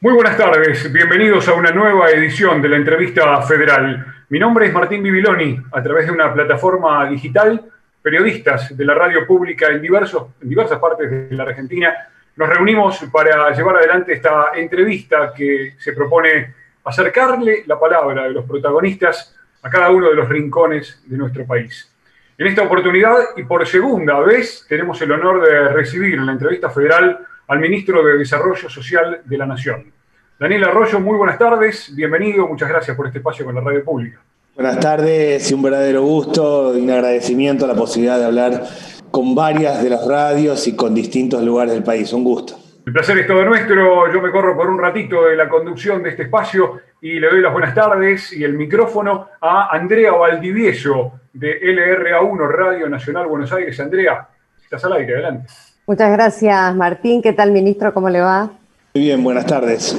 Muy buenas tardes, bienvenidos a una nueva edición de la entrevista federal. Mi nombre es Martín Bibiloni, a través de una plataforma digital, periodistas de la radio pública en, diversos, en diversas partes de la Argentina, nos reunimos para llevar adelante esta entrevista que se propone acercarle la palabra de los protagonistas a cada uno de los rincones de nuestro país. En esta oportunidad y por segunda vez tenemos el honor de recibir en la entrevista federal al ministro de Desarrollo Social de la Nación. Daniel Arroyo, muy buenas tardes, bienvenido, muchas gracias por este espacio con la radio pública. Buenas tardes y un verdadero gusto y un agradecimiento a la posibilidad de hablar con varias de las radios y con distintos lugares del país. Un gusto. El placer es todo nuestro. Yo me corro por un ratito de la conducción de este espacio y le doy las buenas tardes y el micrófono a Andrea Valdivieso de LRA1 Radio Nacional Buenos Aires. Andrea, estás al aire, adelante. Muchas gracias, Martín. ¿Qué tal, ministro? ¿Cómo le va? Muy bien, buenas tardes.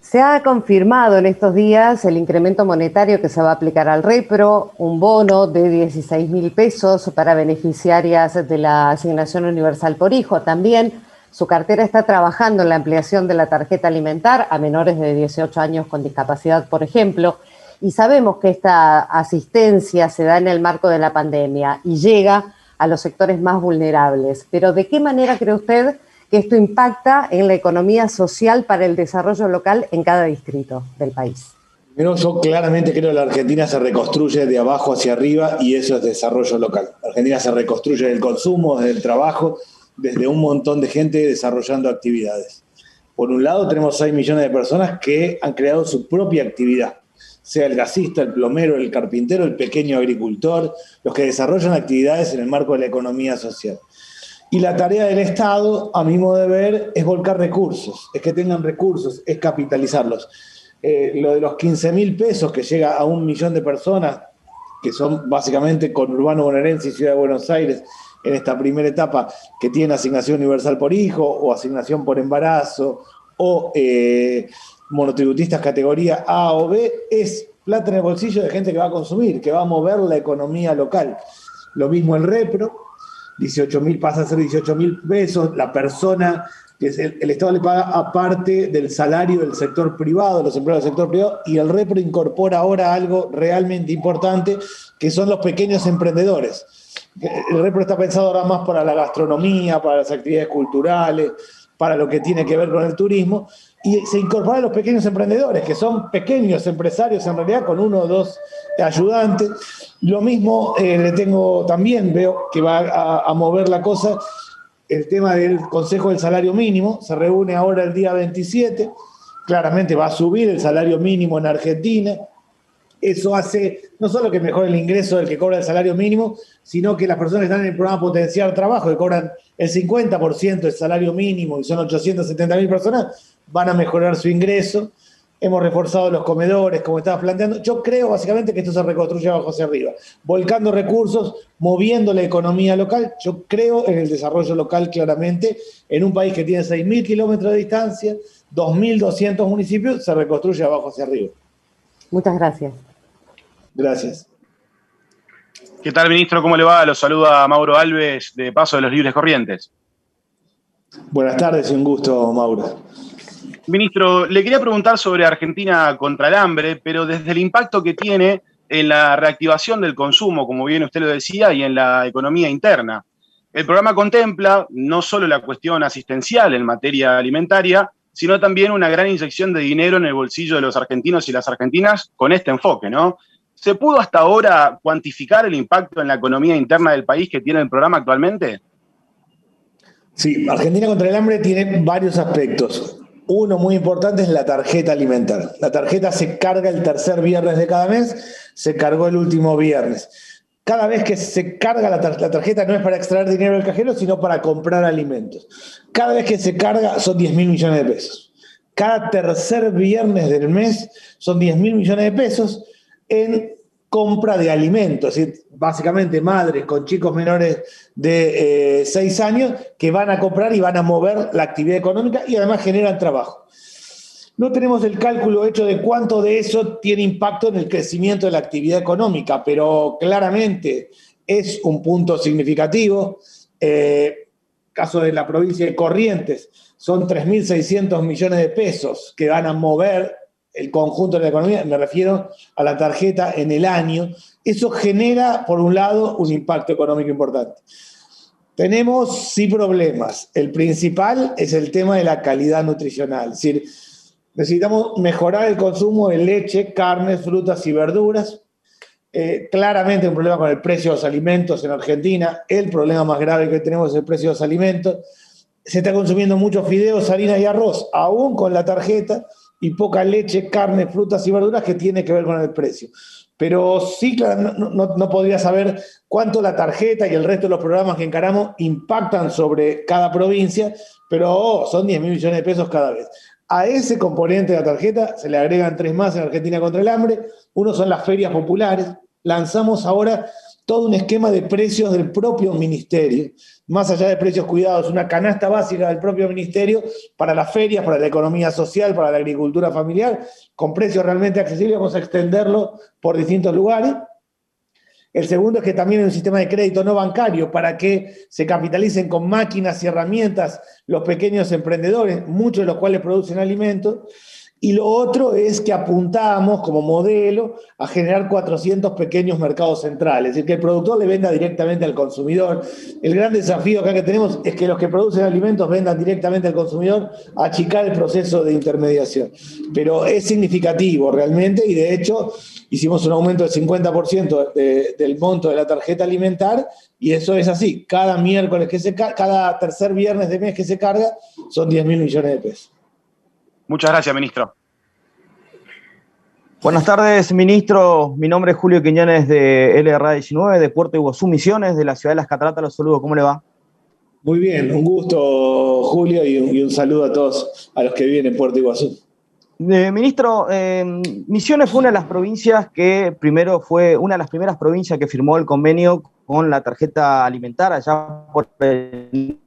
Se ha confirmado en estos días el incremento monetario que se va a aplicar al REPRO, un bono de 16 mil pesos para beneficiarias de la asignación universal por hijo. También su cartera está trabajando en la ampliación de la tarjeta alimentar a menores de 18 años con discapacidad, por ejemplo. Y sabemos que esta asistencia se da en el marco de la pandemia y llega a los sectores más vulnerables. Pero ¿de qué manera cree usted que esto impacta en la economía social para el desarrollo local en cada distrito del país? yo claramente creo que la Argentina se reconstruye de abajo hacia arriba y eso es desarrollo local. La Argentina se reconstruye del consumo, del trabajo, desde un montón de gente desarrollando actividades. Por un lado, tenemos 6 millones de personas que han creado su propia actividad, sea el gasista, el plomero, el carpintero, el pequeño agricultor, los que desarrollan actividades en el marco de la economía social. Y la tarea del Estado, a mi modo de ver, es volcar recursos, es que tengan recursos, es capitalizarlos. Eh, lo de los 15 mil pesos que llega a un millón de personas, que son básicamente con Urbano bonaerense y Ciudad de Buenos Aires, en esta primera etapa, que tienen asignación universal por hijo o asignación por embarazo o eh, monotributistas categoría A o B, es plata en el bolsillo de gente que va a consumir, que va a mover la economía local. Lo mismo el repro, 18 mil pasa a ser 18 mil pesos, la persona, que el, el, Estado le paga aparte del salario del sector privado, los empleados del sector privado, y el repro incorpora ahora algo realmente importante, que son los pequeños emprendedores. El repro está pensado ahora más para la gastronomía, para las actividades culturales, para lo que tiene que ver con el turismo, y se incorporan los pequeños emprendedores, que son pequeños empresarios en realidad, con uno o dos ayudantes. Lo mismo eh, le tengo también, veo que va a, a, mover la cosa, el tema del Consejo del Salario Mínimo, se reúne ahora el día 27, claramente va a subir el salario mínimo en Argentina, eso hace no solo que mejore el ingreso del que cobra el salario mínimo, sino que las personas que están en el programa Potenciar Trabajo, que cobran el 50% del salario mínimo y son 870 mil personas, van a mejorar su ingreso. Hemos reforzado los comedores, como estabas planteando. Yo creo básicamente que esto se reconstruye abajo hacia arriba, volcando recursos, moviendo la economía local. Yo creo en el desarrollo local claramente. En un país que tiene 6.000 kilómetros de distancia, 2.200 municipios, se reconstruye abajo hacia arriba. Muchas gracias. Gracias. ¿Qué tal, ministro? ¿Cómo le va? Los saluda Mauro Alves de Paso de los Libres Corrientes. Buenas tardes y un gusto, Mauro. Ministro, le quería preguntar sobre Argentina contra el hambre, pero desde el impacto que tiene en la reactivación del consumo, como bien usted lo decía, y en la economía interna. El programa contempla no solo la cuestión asistencial en materia alimentaria, sino también una gran inyección de dinero en el bolsillo de los argentinos y las argentinas con este enfoque, ¿no? ¿Se pudo hasta ahora cuantificar el impacto en la economía interna del país que tiene el programa actualmente? Sí, Argentina contra el hambre tiene varios aspectos. Uno muy importante es la tarjeta alimentar. La tarjeta se carga el tercer viernes de cada mes, se cargó el último viernes. Cada vez que se carga la, la tarjeta no es para extraer dinero del cajero, sino para comprar alimentos. Cada vez que se carga son 10 mil millones de pesos. Cada tercer viernes del mes son 10 mil millones de pesos en compra de alimentos, es decir, básicamente madres con chicos menores de 6 eh, años que van a comprar y van a mover la actividad económica y además generan trabajo. No tenemos el cálculo hecho de cuánto de eso tiene impacto en el crecimiento de la actividad económica, pero claramente es un punto significativo. Eh, caso de la provincia de Corrientes, son 3.600 millones de pesos que van a mover el conjunto de la economía, me refiero a la tarjeta en el año. Eso genera, por un lado, un impacto económico importante. Tenemos sí problemas. El principal es el tema de la calidad nutricional. Es decir, necesitamos mejorar el consumo de leche, carnes, frutas y verduras. Eh, claramente un problema con el precio de los alimentos en Argentina. El problema más grave que tenemos es el precio de los alimentos. Se está consumiendo muchos fideos, harina y arroz, aún con la tarjeta, y poca leche, carne, frutas y verduras que tiene que ver con el precio. Pero sí, claro, no, podría saber cuánto la tarjeta y el resto de los programas que encaramos impactan sobre cada provincia, pero oh, son 10 mil millones de pesos cada vez. A ese componente de la tarjeta se le agregan tres más en Argentina contra el hambre. Uno son las ferias populares. Lanzamos ahora todo un esquema de precios del propio ministerio, más allá de precios cuidados, una canasta básica del propio ministerio para las ferias, para la economía social, para la agricultura familiar, con precios realmente accesibles, vamos a extenderlo por distintos lugares. El segundo es que también hay un sistema de crédito no bancario para que se capitalicen con máquinas y herramientas los pequeños emprendedores, muchos de los cuales producen alimentos. Y lo otro es que apuntamos como modelo a generar 400 pequeños mercados centrales, es decir, que el productor le venda directamente al consumidor. El gran desafío acá que tenemos es que los que producen alimentos vendan directamente al consumidor, achicar el proceso de intermediación. Pero es significativo realmente y de hecho hicimos un aumento del 50% del monto de la tarjeta alimentar y eso es así. Cada miércoles que se cada tercer viernes de mes que se carga son 10 mil millones de pesos. Muchas gracias, ministro. Buenas tardes, ministro. Mi nombre es Julio Quiñones de LRA19, de Puerto Iguazú Misiones, de la ciudad de Las Cataratas. Los saludo. ¿Cómo le va? Muy bien, un gusto, Julio, y un, saludo a todos a los que viven en Puerto Iguazú. Eh, ministro, eh, Misiones fue una de las provincias que primero fue una de las primeras provincias que firmó el convenio con la tarjeta alimentaria allá por el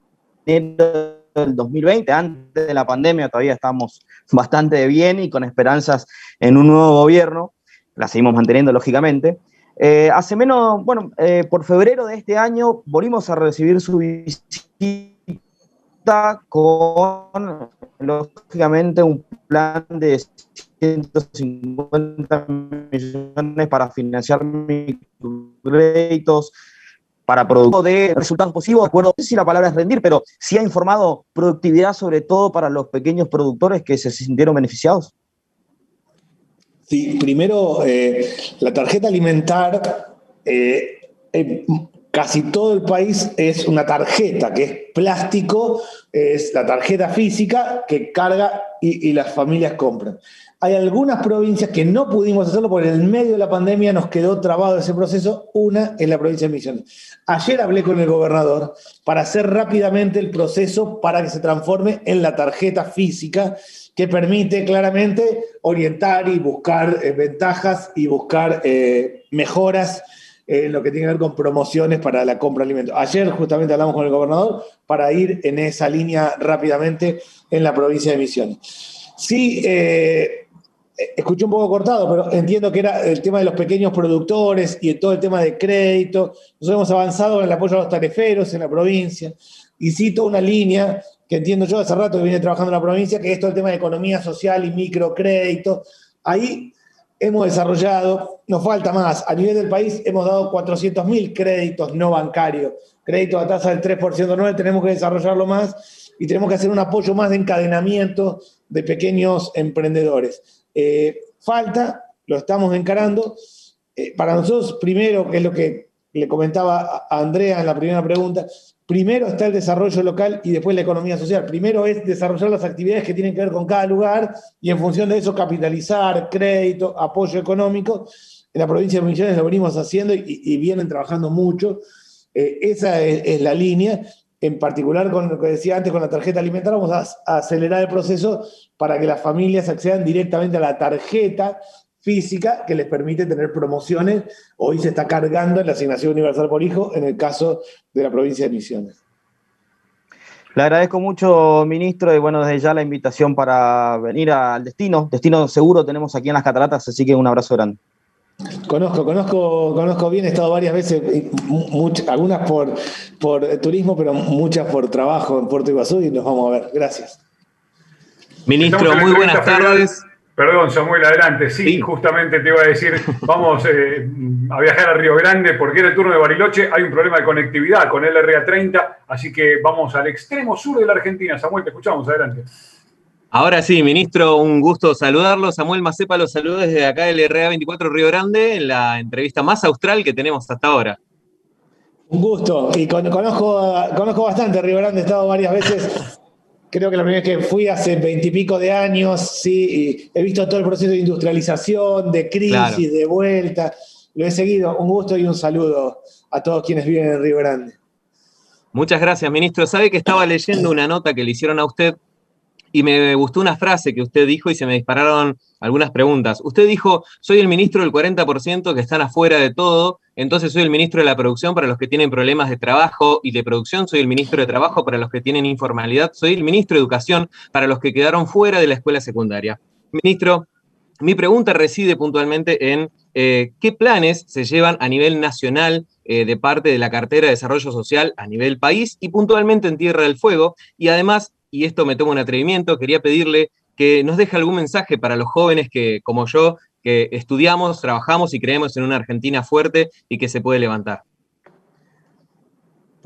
del 2020, antes de la pandemia, todavía estamos bastante bien y con esperanzas en un nuevo gobierno, la seguimos manteniendo lógicamente. Eh, hace menos, bueno, eh, por febrero de este año volvimos a recibir su visita con, lógicamente, un plan de 150 millones para financiar microcréditos, para producto de resultados positivos, no sé si la palabra es rendir, pero sí ha informado productividad sobre todo para los pequeños productores que se sintieron beneficiados. Sí, primero, eh, la tarjeta alimentar, eh, casi todo el país es una tarjeta que es plástico, es la tarjeta física que carga y las familias compran. Hay algunas provincias que no pudimos hacerlo porque en el medio de la pandemia nos quedó trabado ese proceso, una en la provincia de Misiones. Ayer hablé con el gobernador para hacer rápidamente el proceso para que se transforme en la tarjeta física que permite claramente orientar y buscar eh, ventajas y buscar eh, mejoras en lo que tiene que ver con promociones para la compra de alimentos. Ayer justamente hablamos con el gobernador para ir en esa línea rápidamente en la provincia de Misiones. Sí, eh, escuché un poco cortado, pero entiendo que era el tema de los pequeños productores y todo el tema de crédito. Nosotros hemos avanzado en el apoyo a los tariferos en la provincia y cito una línea que entiendo yo hace rato que viene trabajando en la provincia, que es todo el tema de economía social y microcrédito. Ahí hemos desarrollado, nos falta más, a nivel del país hemos dado 400.000 créditos no bancarios, créditos a tasa del 3% anual, tenemos que desarrollarlo más y tenemos que hacer un apoyo más de encadenamiento de pequeños emprendedores. Eh, falta, lo estamos encarando. Eh, para nosotros, primero, que es lo que le comentaba a Andrea en la primera pregunta, primero está el desarrollo local y después la economía social. Primero es desarrollar las actividades que tienen que ver con cada lugar y en función de eso capitalizar, crédito, apoyo económico. En la provincia de Misiones lo venimos haciendo y, vienen trabajando mucho. Eh, esa es, la línea en particular con lo que decía antes, con la tarjeta alimentaria, vamos a, acelerar el proceso para que las familias accedan directamente a la tarjeta física que les permite tener promociones. Hoy se está cargando en la asignación universal por hijo en el caso de la provincia de Misiones. Le agradezco mucho, ministro, y bueno, desde ya la invitación para venir al destino. Destino seguro tenemos aquí en las cataratas, así que un abrazo grande. Conozco, conozco, conozco bien, he estado varias veces, algunas por, por turismo, pero muchas por trabajo en Puerto Iguazú y nos vamos a ver. Gracias. Ministro, muy buenas tardes. Perdón, Samuel, adelante. Sí, justamente te iba a decir, vamos eh, a viajar a Río Grande porque era el turno de Bariloche. Hay un problema de conectividad con el RA30, así que vamos al extremo sur de la Argentina. Samuel, te escuchamos, adelante. Ahora sí, ministro, un gusto saludarlo. Samuel Macepa lo saluda desde acá del RA24 Río Grande, en la entrevista más austral que tenemos hasta ahora. Un gusto, y conozco, conozco bastante Río Grande, he estado varias veces Creo que la primera vez que fui hace veintipico de años, sí, he visto todo el proceso de industrialización, de crisis, de vuelta. Lo he seguido. Un gusto y un saludo a todos quienes viven en Río Grande. Muchas gracias, ministro. Sabe que estaba leyendo una nota que le hicieron a usted y me gustó una frase que usted dijo y se me dispararon algunas preguntas. Usted dijo, soy el ministro del 40% que están afuera de todo, entonces soy el ministro de la producción para los que tienen problemas de trabajo y de producción, soy el ministro de trabajo para los que tienen informalidad, soy el ministro de educación para los que quedaron fuera de la escuela secundaria. Ministro, mi pregunta reside puntualmente en eh, qué planes se llevan a nivel nacional eh, de parte de la cartera de desarrollo social a nivel país y puntualmente en Tierra del Fuego. Y además, y esto me tomo un atrevimiento, quería pedirle que nos deje algún mensaje para los jóvenes que, como yo, que estudiamos, trabajamos y creemos en una Argentina fuerte y que se puede levantar.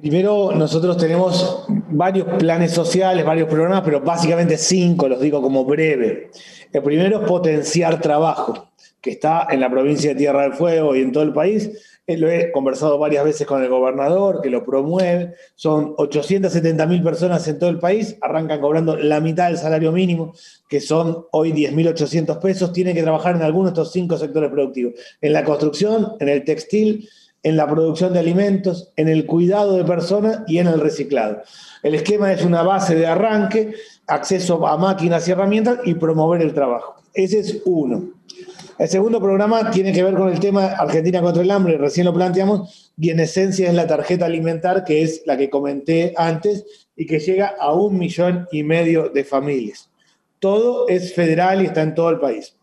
Primero, nosotros tenemos varios planes sociales, varios programas, pero básicamente cinco, los digo como breve. El primero es potenciar trabajo, que está en la provincia de Tierra del Fuego y en todo el país lo he conversado varias veces con el gobernador, que lo promueve. Son 870 mil personas en todo el país, arrancan cobrando la mitad del salario mínimo, que son hoy 10.800 pesos. Tienen que trabajar en alguno de estos cinco sectores productivos: en la construcción, en el textil, en la producción de alimentos, en el cuidado de personas y en el reciclado. El esquema es una base de arranque, acceso a máquinas y herramientas y promover el trabajo. Ese es uno. El segundo programa tiene que ver con el tema Argentina contra el hambre, recién lo planteamos, y en esencia es la tarjeta alimentar, que es la que comenté antes, y que llega a un millón y medio de familias. Todo es federal y está en todo el país.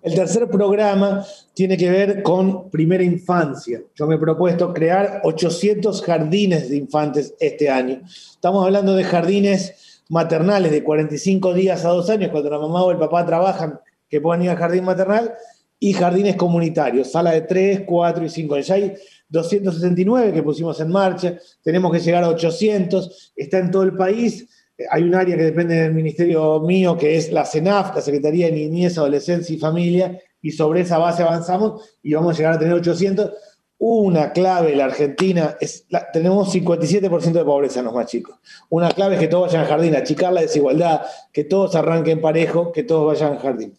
El tercer programa tiene que ver con primera infancia. Yo me he propuesto crear 800 jardines de infantes este año. Estamos hablando de jardines maternales de 45 días a dos años, cuando la mamá o el papá trabajan que puedan ir al jardín maternal y jardines comunitarios, sala de 3, 4 y 5 Ya hay 269 que pusimos en marcha, tenemos que llegar a 800, está en todo el país. Hay un área que depende del ministerio mío, que es la CENAF, la Secretaría de Niñez, Adolescencia y Familia, y sobre esa base avanzamos y vamos a llegar a tener 800. Una clave la Argentina es, tenemos 57% de pobreza en los más chicos. Una clave es que todos vayan al jardín, achicar la desigualdad, que todos arranquen parejo, que todos vayan al jardín.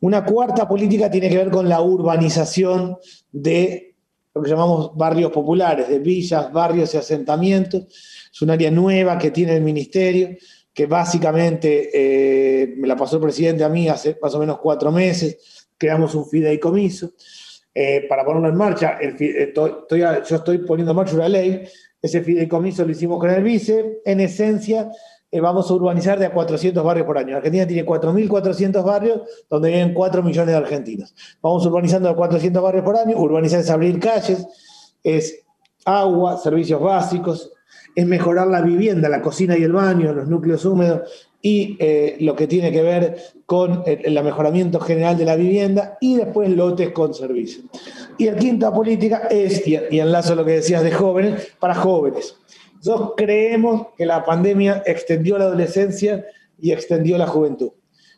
Una cuarta política tiene que ver con la urbanización de lo que llamamos barrios populares, de villas, barrios y asentamientos. Es un área nueva que tiene el ministerio, que básicamente eh, me la pasó el presidente a mí hace más o menos cuatro meses. Creamos un fideicomiso eh, para ponerlo en marcha, eh, yo estoy poniendo en marcha una ley, ese fideicomiso lo hicimos con el vice, en esencia eh, vamos a urbanizar de a 400 barrios por año. Argentina tiene 4.400 barrios donde viven 4 millones de argentinos. Vamos urbanizando a 400 barrios por año, urbanizar es abrir calles, es agua, servicios básicos, es mejorar la vivienda, la cocina y el baño, los núcleos húmedos, y eh, lo que tiene que ver con el, mejoramiento general de la vivienda y después lotes con servicio. Y la quinta política es, y, y enlazo lo que decías de jóvenes, para jóvenes. Nosotros creemos que la pandemia extendió la adolescencia y extendió la juventud.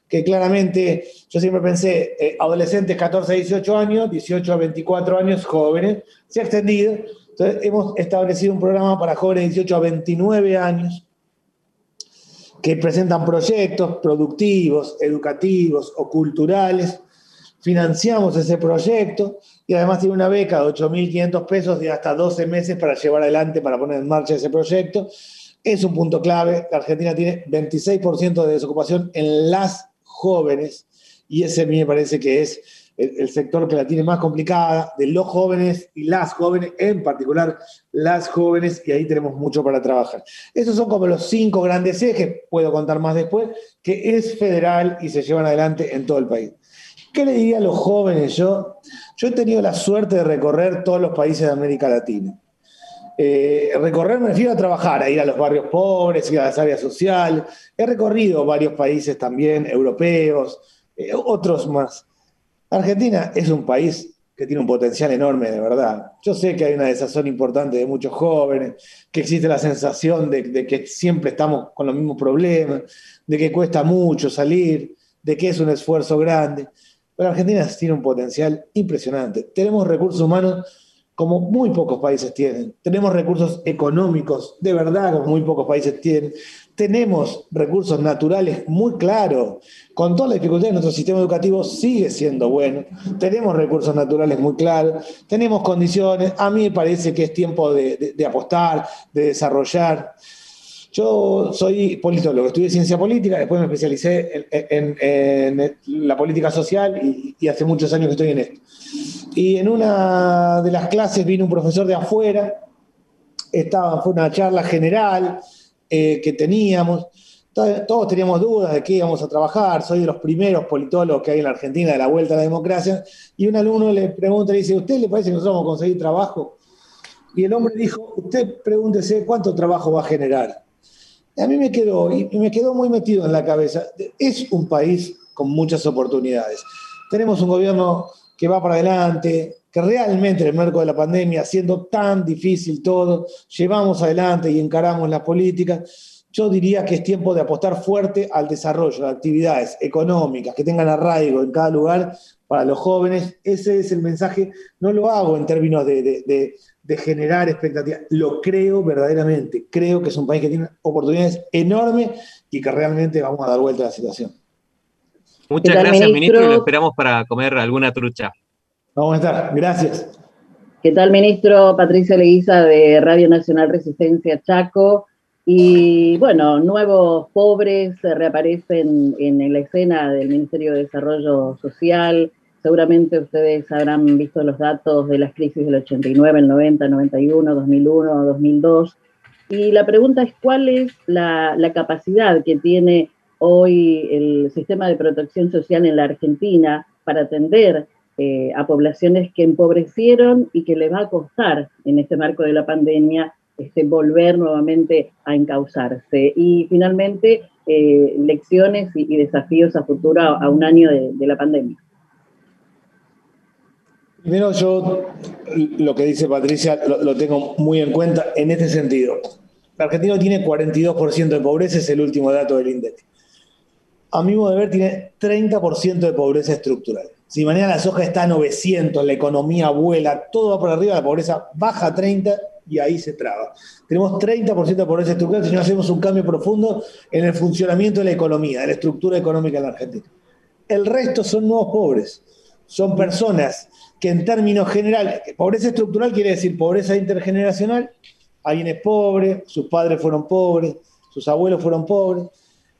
Que claramente, yo siempre pensé, eh, adolescentes 14 a 18 años, 18 a 24 años, jóvenes, se ha extendido. Entonces, hemos establecido un programa para jóvenes de 18 a 29 años, que presentan proyectos productivos, educativos o culturales. Financiamos ese proyecto y además tiene una beca de 8.500 pesos de hasta 12 meses para llevar adelante, para poner en marcha ese proyecto. Es un punto clave. La Argentina tiene 26% de desocupación en las jóvenes y ese a mí me parece que es el, sector que la tiene más complicada, de los jóvenes y las jóvenes, en particular las jóvenes, y ahí tenemos mucho para trabajar. Esos son como los cinco grandes ejes, puedo contar más después, que es federal y se llevan adelante en todo el país. ¿Qué le diría a los jóvenes? Yo, yo he tenido la suerte de recorrer todos los países de América Latina. Eh, recorrer me refiero a trabajar, a ir a los barrios pobres, ir a las áreas sociales. He recorrido varios países también, europeos, eh, otros más. Argentina es un país que tiene un potencial enorme, de verdad. Yo sé que hay una desazón importante de muchos jóvenes, que existe la sensación de, que siempre estamos con los mismos problemas, de que cuesta mucho salir, de que es un esfuerzo grande. Pero Argentina tiene un potencial impresionante. Tenemos recursos humanos como muy pocos países tienen. Tenemos recursos económicos, de verdad, como muy pocos países tienen. Tenemos recursos naturales muy claros. Con toda la dificultad, nuestro sistema educativo sigue siendo bueno. Tenemos recursos naturales muy claros. Tenemos condiciones. A mí me parece que es tiempo de, apostar, de desarrollar. Yo soy politólogo, estudié ciencia política, después me especialicé en, la política social y, y hace muchos años que estoy en esto. Y en una de las clases vino un profesor de afuera, estaba, fue una charla general eh, que teníamos, todos teníamos dudas de qué íbamos a trabajar, soy de los primeros politólogos que hay en la Argentina de la vuelta a la democracia, y un alumno le pregunta, le dice, ¿usted le parece que nosotros vamos a conseguir trabajo? Y el hombre dijo, usted pregúntese cuánto trabajo va a generar. Y a mí me quedó, y me quedó muy metido en la cabeza, es un país con muchas oportunidades. Tenemos un gobierno que va para adelante, que realmente en el marco de la pandemia, siendo tan difícil todo, llevamos adelante y encaramos las políticas. Yo diría que es tiempo de apostar fuerte al desarrollo de actividades económicas que tengan arraigo en cada lugar para los jóvenes. Ese es el mensaje. No lo hago en términos de, generar expectativas, lo creo verdaderamente. Creo que es un país que tiene oportunidades enormes y que realmente vamos a dar vuelta a la situación. Muchas gracias, ministro? y lo esperamos para comer alguna trucha. Vamos a estar, gracias. ¿Qué tal, ministro? Patricia Leguiza de Radio Nacional Resistencia Chaco. Y bueno, nuevos pobres reaparecen en la escena del Ministerio de Desarrollo Social. Seguramente ustedes habrán visto los datos de las crisis del 89, el 90, 91, 2001, 2002. Y la pregunta es, ¿cuál es la, la capacidad que tiene hoy el sistema de protección social en la Argentina para atender eh, a poblaciones que empobrecieron y que le va a costar en este marco de la pandemia este, volver nuevamente a encauzarse. Y finalmente, eh, lecciones y, desafíos a futuro a, un año de, la pandemia. Primero yo lo que dice Patricia lo, tengo muy en cuenta en este sentido. El argentino tiene 42% de pobreza, es el último dato del INDEC a mi modo de ver, tiene 30% de pobreza estructural. Si mañana la soja está a 900, la economía vuela, todo va por arriba, la pobreza baja a 30 y ahí se traba. Tenemos 30% de pobreza estructural si no hacemos un cambio profundo en el funcionamiento de la economía, de la estructura económica en la Argentina. El resto son nuevos pobres. Son personas que en términos generales, pobreza estructural quiere decir pobreza intergeneracional, alguien es pobre, sus padres fueron pobres, sus abuelos fueron pobres,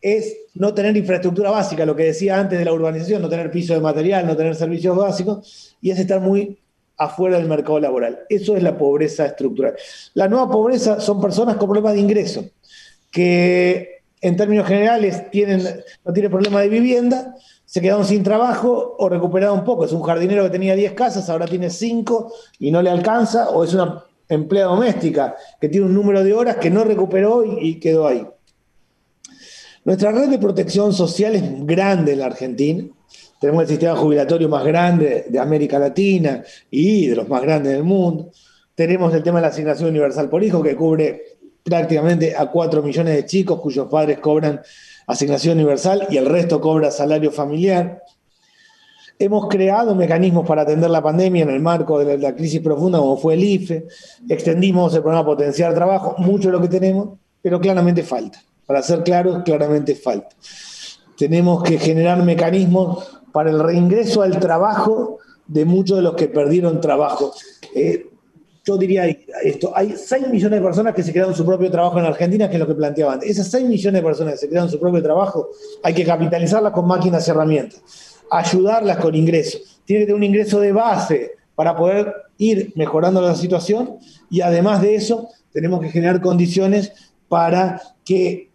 es no tener infraestructura básica, lo que decía antes de la urbanización, no tener piso de material, no tener servicios básicos, y es estar muy afuera del mercado laboral. Eso es la pobreza estructural. La nueva pobreza son personas con problemas de ingreso, que en términos generales tienen, no tienen problema de vivienda, se quedaron sin trabajo o recuperaron poco. Es un jardinero que tenía 10 casas, ahora tiene 5 y no le alcanza, o es una empleada doméstica que tiene un número de horas que no recuperó y quedó ahí. Nuestra red de protección social es grande en la Argentina. Tenemos el sistema jubilatorio más grande de América Latina y de los más grandes del mundo. Tenemos el tema de la asignación universal por hijo, que cubre prácticamente a 4 millones de chicos cuyos padres cobran asignación universal y el resto cobra salario familiar. Hemos creado mecanismos para atender la pandemia en el marco de la, crisis profunda, como fue el IFE. Extendimos el programa Potenciar Trabajo, mucho de lo que tenemos, pero claramente falta. Para ser claros, claramente falta. Tenemos que generar mecanismos para el reingreso al trabajo de muchos de los que perdieron trabajo. Eh, yo diría esto, hay 6 millones de personas que se crearon su propio trabajo en Argentina, que es lo que planteaban. Esas 6 millones de personas que se crearon su propio trabajo, hay que capitalizarlas con máquinas y herramientas, ayudarlas con ingresos. Tiene que tener un ingreso de base para poder ir mejorando la situación y además de eso, tenemos que generar condiciones para que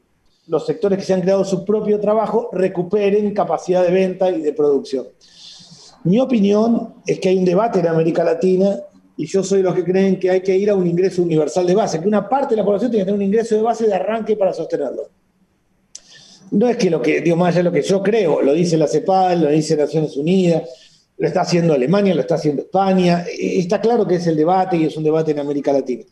los sectores que se han creado su propio trabajo recuperen capacidad de venta y de producción. Mi opinión es que hay un debate en América Latina y yo soy los que creen que hay que ir a un ingreso universal de base, que una parte de la población tiene que tener un ingreso de base de arranque para sostenerlo. No es que lo que, digo, más allá de lo que yo creo, lo dice la CEPAL, lo dice Naciones Unidas, lo está haciendo Alemania, lo está haciendo España, está claro que es el debate y es un debate en América Latina.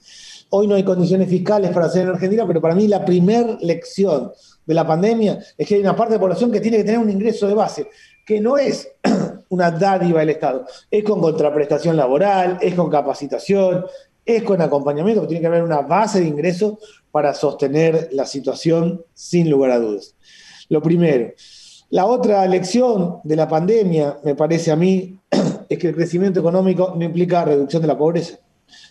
Hoy no hay condiciones fiscales para hacer en Argentina, pero para mí la primera lección de la pandemia es que hay una parte de la población que tiene que tener un ingreso de base, que no es una dádiva del Estado. Es con contraprestación laboral, es con capacitación, es con acompañamiento, tiene que haber una base de ingresos para sostener la situación sin lugar a dudas. Lo primero. La otra lección de la pandemia, me parece a mí, es que el crecimiento económico no implica reducción de la pobreza.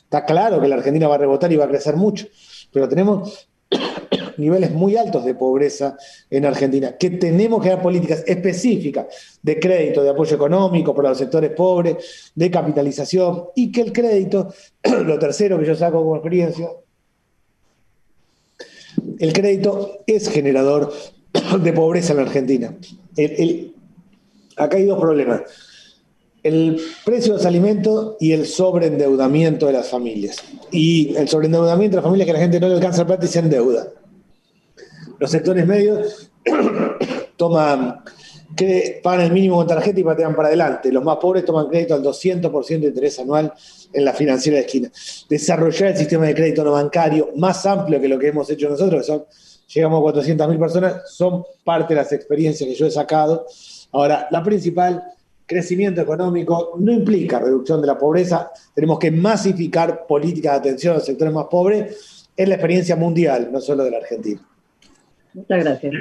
Está claro que la Argentina va a rebotar y va a crecer mucho, pero tenemos niveles muy altos de pobreza en Argentina, que tenemos que dar políticas específicas de crédito, de apoyo económico para los sectores pobres, de capitalización, y que el crédito, lo tercero que yo saco como experiencia, el crédito es generador de pobreza en la Argentina. acá hay dos problemas. El precio de los alimentos y el sobreendeudamiento de las familias. Y el sobreendeudamiento de las familias que la gente no le alcanza plata y se endeuda. Los sectores medios toman, pagan el mínimo con tarjeta y patean para adelante. Los más pobres toman crédito al 200% de interés anual en la financiera de esquina. Desarrollar el sistema de crédito no bancario más amplio que lo que hemos hecho nosotros, que son, llegamos a 400.000 personas, son parte de las experiencias que yo he sacado. Ahora, la principal, crecimiento económico, no implica reducción de la pobreza. Tenemos que masificar políticas de atención a los sectores más pobres. Es la experiencia mundial, no solo de la Argentina. Muchas gracias.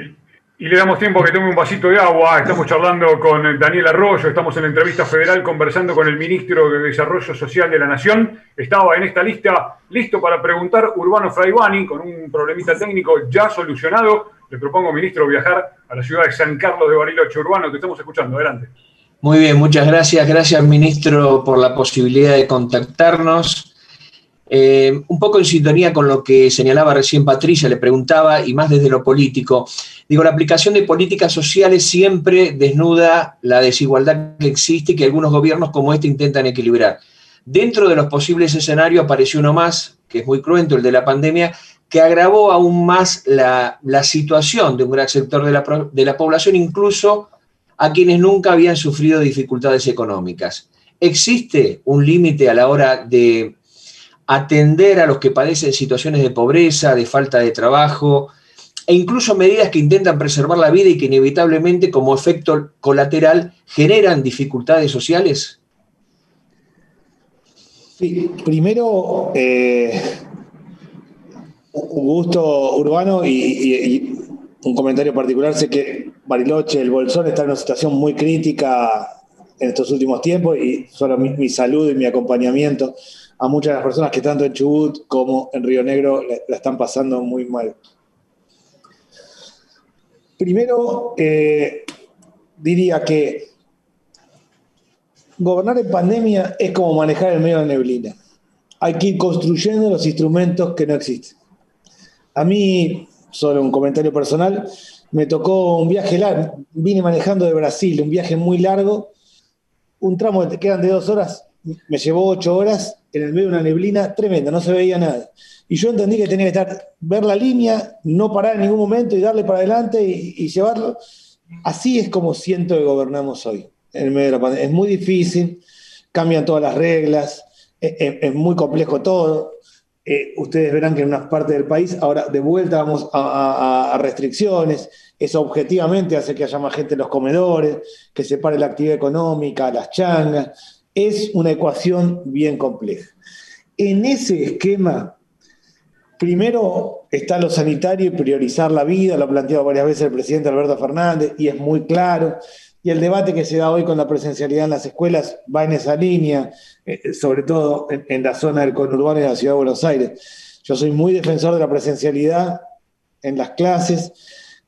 Y le damos tiempo a que tome un vasito de agua. Estamos charlando con Daniel Arroyo, estamos en la entrevista federal conversando con el ministro de Desarrollo Social de la Nación. Estaba en esta lista listo para preguntar Urbano Fraibani con un problemita técnico ya solucionado. Le propongo, ministro, viajar a la ciudad de San Carlos de Bariloche. Urbano, te estamos escuchando. Adelante. Muy bien, muchas gracias. Gracias, ministro, por la posibilidad de contactarnos. Eh, un poco en sintonía con lo que señalaba recién Patricia, le preguntaba, y más desde lo político, digo, la aplicación de políticas sociales siempre desnuda la desigualdad que existe y que algunos gobiernos como este intentan equilibrar. Dentro de los posibles escenarios apareció uno más, que es muy cruento, el de la pandemia, que agravó aún más la, situación de un gran sector de la, de la población, incluso a quienes nunca habían sufrido dificultades económicas. ¿Existe un límite a la hora de atender a los que padecen situaciones de pobreza, de falta de trabajo, e incluso medidas que intentan preservar la vida y que inevitablemente como efecto colateral generan dificultades sociales? Sí, primero, eh, un gusto urbano y, un comentario particular. Sé que Bariloche, el Bolsón, está en una situación muy crítica en estos últimos tiempos y solo mi, mi salud y mi acompañamiento a muchas de las personas que tanto en Chubut como en Río Negro la, están pasando muy mal. Primero, eh, diría que gobernar en pandemia es como manejar el medio de neblina. Hay que ir construyendo los instrumentos que no existen. A mí, solo un comentario personal, me tocó un viaje largo, vine manejando de Brasil, un viaje muy largo, un tramo que quedan de dos horas, me llevó ocho horas en el medio de una neblina tremenda, no se veía nada. Y yo entendí que tenía que estar, ver la línea, no parar en ningún momento y darle para adelante y, llevarlo. Así es como siento que gobernamos hoy, en el medio de la pandemia. Es muy difícil, cambian todas las reglas, es, muy complejo todo. Eh, ustedes verán que en unas partes del país, ahora de vuelta vamos a, a, restricciones, eso objetivamente hace que haya más gente en los comedores, que se pare la actividad económica, las changas, es una ecuación bien compleja. En ese esquema, primero está lo sanitario y priorizar la vida, lo ha planteado varias veces el presidente Alberto Fernández y es muy claro. Y el debate que se da hoy con la presencialidad en las escuelas va en esa línea, eh, sobre todo en, la zona del conurbano de la ciudad de Buenos Aires. Yo soy muy defensor de la presencialidad en las clases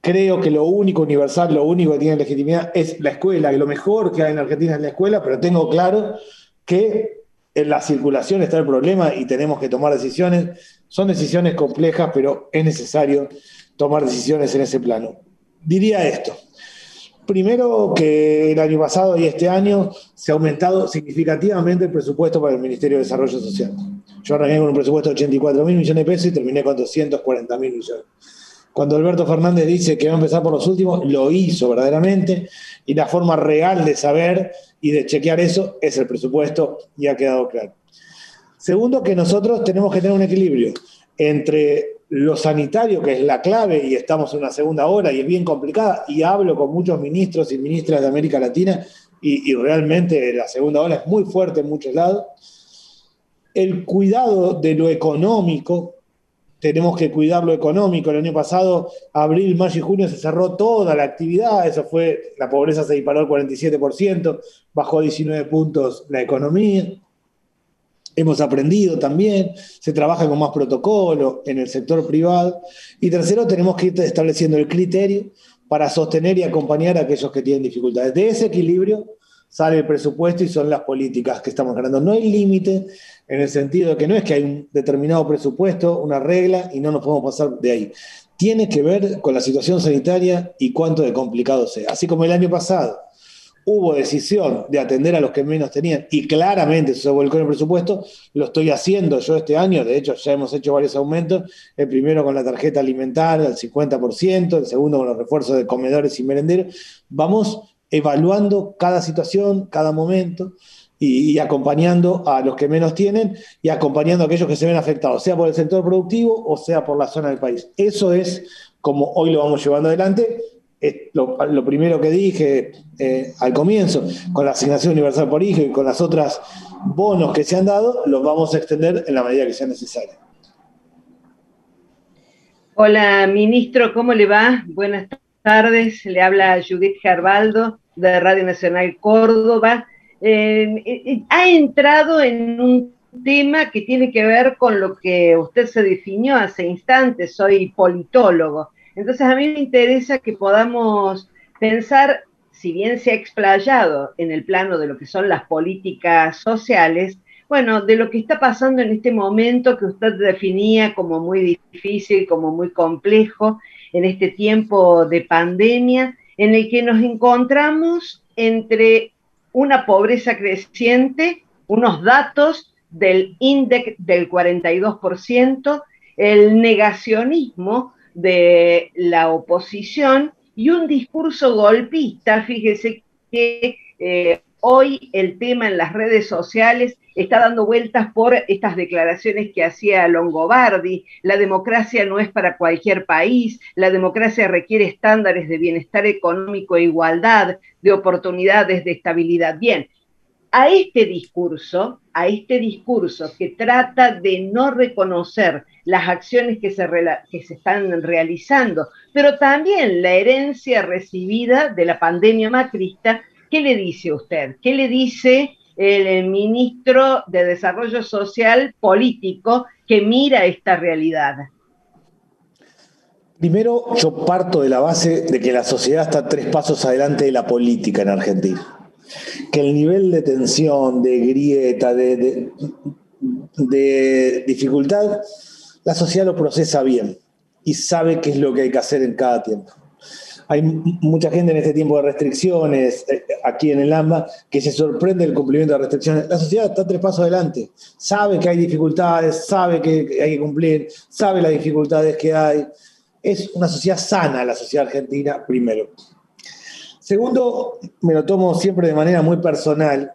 Creo que lo único universal, lo único que tiene legitimidad es la escuela, que lo mejor que hay en Argentina es la escuela, pero tengo claro que en la circulación está el problema y tenemos que tomar decisiones. Son decisiones complejas, pero es necesario tomar decisiones en ese plano. Diría esto, Primero que el año pasado y este año se ha aumentado significativamente el presupuesto para el Ministerio de Desarrollo Social. Yo arranqué con un presupuesto de 84 mil millones de pesos y terminé con 240 mil millones. Cuando Alberto Fernández dice que va a empezar por los últimos, lo hizo verdaderamente y la forma real de saber y de chequear eso es el presupuesto y ha quedado claro. Segundo, que nosotros tenemos que tener un equilibrio entre lo sanitario, que es la clave, y estamos en una segunda hora y es bien complicada, y hablo con muchos ministros y ministras de América Latina, y, realmente la segunda ola es muy fuerte en muchos lados. El cuidado de lo económico, tenemos que cuidar lo económico. El año pasado, abril, mayo y junio, se cerró toda la actividad, eso fue, la pobreza se disparó al 47%, bajó 19 puntos la economía hemos aprendido también, se trabaja con más protocolo en el sector privado. Y tercero, tenemos que ir estableciendo el criterio para sostener y acompañar a aquellos que tienen dificultades. De ese equilibrio sale el presupuesto y son las políticas que estamos ganando. No hay límite en el sentido de que no es que hay un determinado presupuesto, una regla y no nos podemos pasar de ahí. Tiene que ver con la situación sanitaria y cuánto de complicado sea. Así como el año pasado hubo decisión de atender a los que menos tenían y claramente se volcó en el presupuesto, lo estoy haciendo yo este año, de hecho ya hemos hecho varios aumentos, el primero con la tarjeta alimentaria al 50%, el segundo con los refuerzos de comedores y merenderos, vamos evaluando cada situación, cada momento y, y acompañando a los que menos tienen y acompañando a aquellos que se ven afectados, sea por el sector productivo o sea por la zona del país. Eso es como hoy lo vamos llevando adelante lo, primero que dije eh, al comienzo, con la asignación universal por hijo y con las otras bonos que se han dado, los vamos a extender en la medida que sea necesario. Hola, ministro, ¿cómo le va? Buenas tardes, le habla Judith Gerbaldo de Radio Nacional Córdoba. Eh, eh, ha entrado en un tema que tiene que ver con lo que usted se definió hace instantes, soy politólogo. Entonces a mí me interesa que podamos pensar, si bien se ha explayado en el plano de lo que son las políticas sociales, bueno, de lo que está pasando en este momento que usted definía como muy difícil, como muy complejo, en este tiempo de pandemia, en el que nos encontramos entre una pobreza creciente, unos datos del índice del 42%, el negacionismo de la oposición y un discurso golpista. Fíjese que eh, hoy el tema en las redes sociales está dando vueltas por estas declaraciones que hacía Longobardi. La democracia no es para cualquier país, la democracia requiere estándares de bienestar económico e igualdad, de oportunidades, de estabilidad. Bien, a este discurso, a este discurso que trata de no reconocer las acciones que se, están realizando, pero también la herencia recibida de la pandemia macrista, ¿qué le dice usted? ¿Qué le dice el ministro de Desarrollo Social Político que mira esta realidad? Primero, yo parto de la base de que la sociedad está tres pasos adelante de la política en Argentina que el nivel de tensión, de grieta, de, dificultad, la sociedad lo procesa bien y sabe qué es lo que hay que hacer en cada tiempo. Hay mucha gente en este tiempo de restricciones, eh, aquí en el AMBA, que se sorprende del cumplimiento de restricciones. La sociedad está tres pasos adelante. Sabe que hay dificultades, sabe que hay que cumplir, sabe las dificultades que hay. Es una sociedad sana la sociedad argentina, primero. Segundo, me lo tomo siempre de manera muy personal.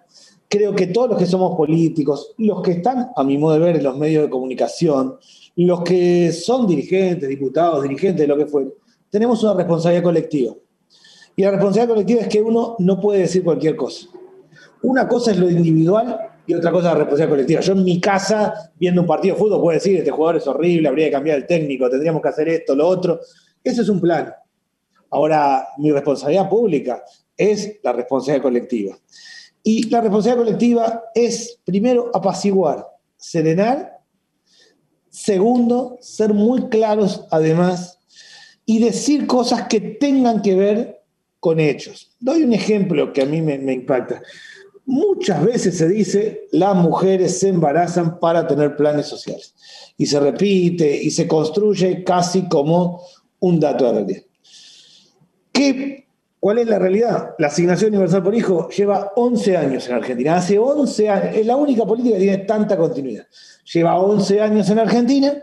Creo que todos los que somos políticos, los que están, a mi modo de ver, en los medios de comunicación, los que son dirigentes, diputados, dirigentes, lo que fue, tenemos una responsabilidad colectiva. Y la responsabilidad colectiva es que uno no puede decir cualquier cosa. Una cosa es lo individual y otra cosa es la responsabilidad colectiva. Yo en mi casa, viendo un partido de fútbol, puedo decir, este jugador es horrible, habría que cambiar el técnico, tendríamos que hacer esto, lo otro. Ese es un plan. Ahora, mi responsabilidad pública es la responsabilidad colectiva. Y la responsabilidad colectiva es, primero, apaciguar, serenar. Segundo, ser muy claros, además, y decir cosas que tengan que ver con hechos. Doy un ejemplo que a mí me, impacta. Muchas veces se dice, las mujeres se embarazan para tener planes sociales. Y se repite y se construye casi como un dato de realidad. ¿Qué ¿Cuál es la realidad? La asignación universal por hijo lleva 11 años en Argentina. Hace 11 años, es la única política que tiene tanta continuidad. Lleva 11 años en Argentina,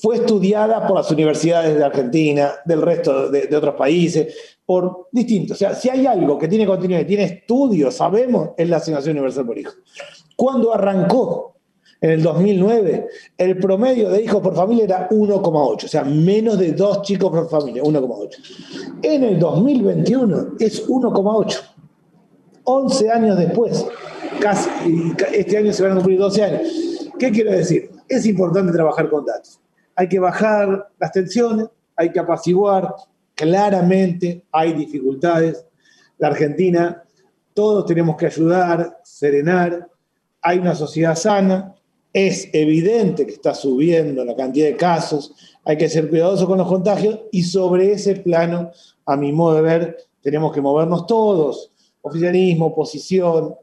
fue estudiada por las universidades de Argentina, del resto de, otros países, por distintos. O sea, si hay algo que tiene continuidad, tiene estudios, sabemos, es la asignación universal por hijo. ¿Cuándo arrancó? En el 2009, el promedio de hijos por familia era 1,8, o sea, menos de dos chicos por familia, 1,8. En el 2021 es 1,8. 11 años después, casi, este año se van a cumplir 12 años. ¿Qué quiero decir? Es importante trabajar con datos. Hay que bajar las tensiones, hay que apaciguar, claramente hay dificultades. La Argentina, todos tenemos que ayudar, serenar, hay una sociedad sana, es evidente que está subiendo la cantidad de casos, hay que ser cuidadosos con los contagios y sobre ese plano, a mi modo de ver, tenemos que movernos todos, oficialismo, oposición,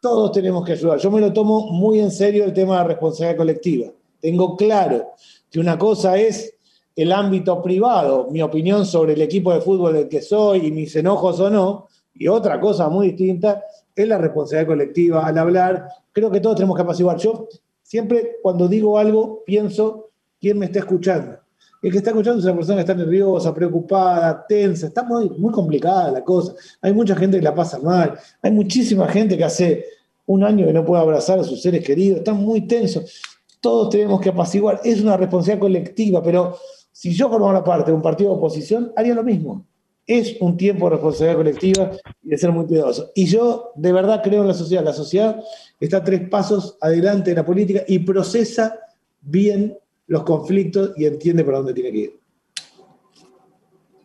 todos tenemos que ayudar. Yo me lo tomo muy en serio el tema de responsabilidad colectiva. Tengo claro que una cosa es el ámbito privado, mi opinión sobre el equipo de fútbol del que soy y mis enojos o no, y otra cosa muy distinta es la responsabilidad colectiva al hablar. Creo que todos tenemos que apaciguar. Yo siempre cuando digo algo pienso quién me está escuchando. El que está escuchando es una persona que está nerviosa, preocupada, tensa, está muy, muy complicada la cosa. Hay mucha gente que la pasa mal, hay muchísima gente que hace un año que no puede abrazar a sus seres queridos, están muy tensos. Todos tenemos que apaciguar, es una responsabilidad colectiva, pero si yo formara parte de un partido de oposición, haría lo mismo. Es un tiempo de responsabilidad colectiva y de ser muy cuidadoso. Y yo de verdad creo en la sociedad. La sociedad está tres pasos adelante en la política y procesa bien los conflictos y entiende por dónde tiene que ir.